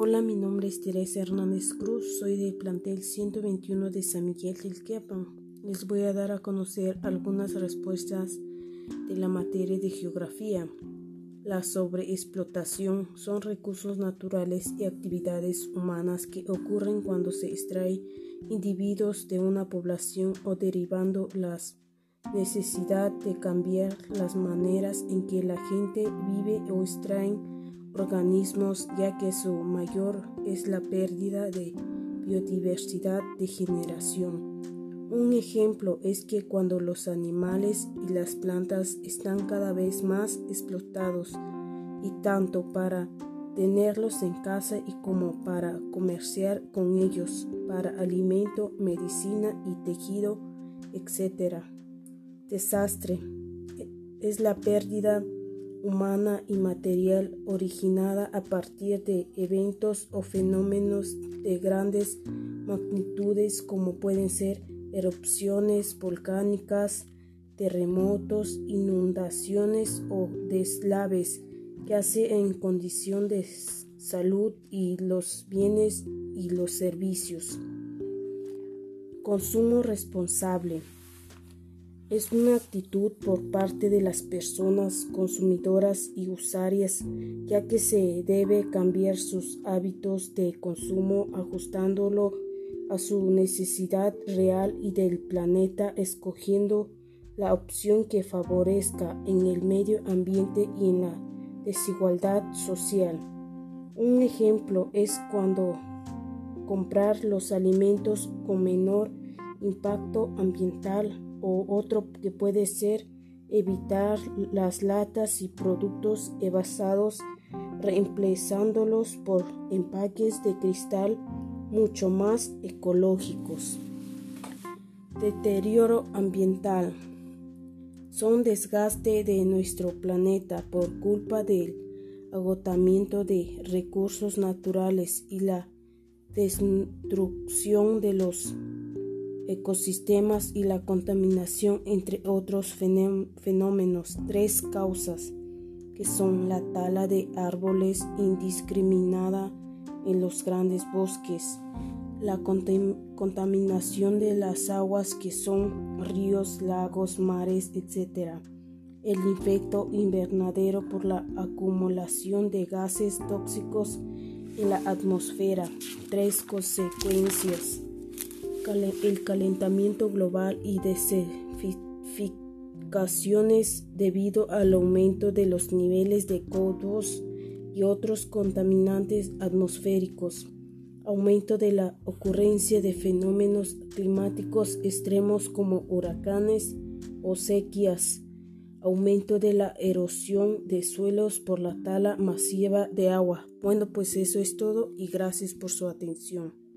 Hola, mi nombre es Teresa Hernández Cruz, soy del plantel 121 de San Miguel del Quiapan. Les voy a dar a conocer algunas respuestas de la materia de geografía. La sobreexplotación son recursos naturales y actividades humanas que ocurren cuando se extrae individuos de una población o derivando las necesidad de cambiar las maneras en que la gente vive o extraen organismos ya que su mayor es la pérdida de biodiversidad de generación. Un ejemplo es que cuando los animales y las plantas están cada vez más explotados y tanto para tenerlos en casa y como para comerciar con ellos para alimento, medicina y tejido, etc. Desastre es la pérdida humana y material originada a partir de eventos o fenómenos de grandes magnitudes como pueden ser erupciones volcánicas, terremotos, inundaciones o deslaves que hace en condición de salud y los bienes y los servicios. Consumo responsable es una actitud por parte de las personas consumidoras y usuarias, ya que se debe cambiar sus hábitos de consumo ajustándolo a su necesidad real y del planeta, escogiendo la opción que favorezca en el medio ambiente y en la desigualdad social. Un ejemplo es cuando comprar los alimentos con menor impacto ambiental o otro que puede ser evitar las latas y productos envasados reemplazándolos por empaques de cristal mucho más ecológicos. Deterioro ambiental. Son desgaste de nuestro planeta por culpa del agotamiento de recursos naturales y la destrucción de los ecosistemas y la contaminación, entre otros fenómenos. Tres causas que son la tala de árboles indiscriminada en los grandes bosques, la contaminación de las aguas que son ríos, lagos, mares, etc. El efecto invernadero por la acumulación de gases tóxicos en la atmósfera. Tres consecuencias el calentamiento global y desertificaciones debido al aumento de los niveles de CO2 y otros contaminantes atmosféricos, aumento de la ocurrencia de fenómenos climáticos extremos como huracanes o sequías, aumento de la erosión de suelos por la tala masiva de agua. Bueno, pues eso es todo y gracias por su atención.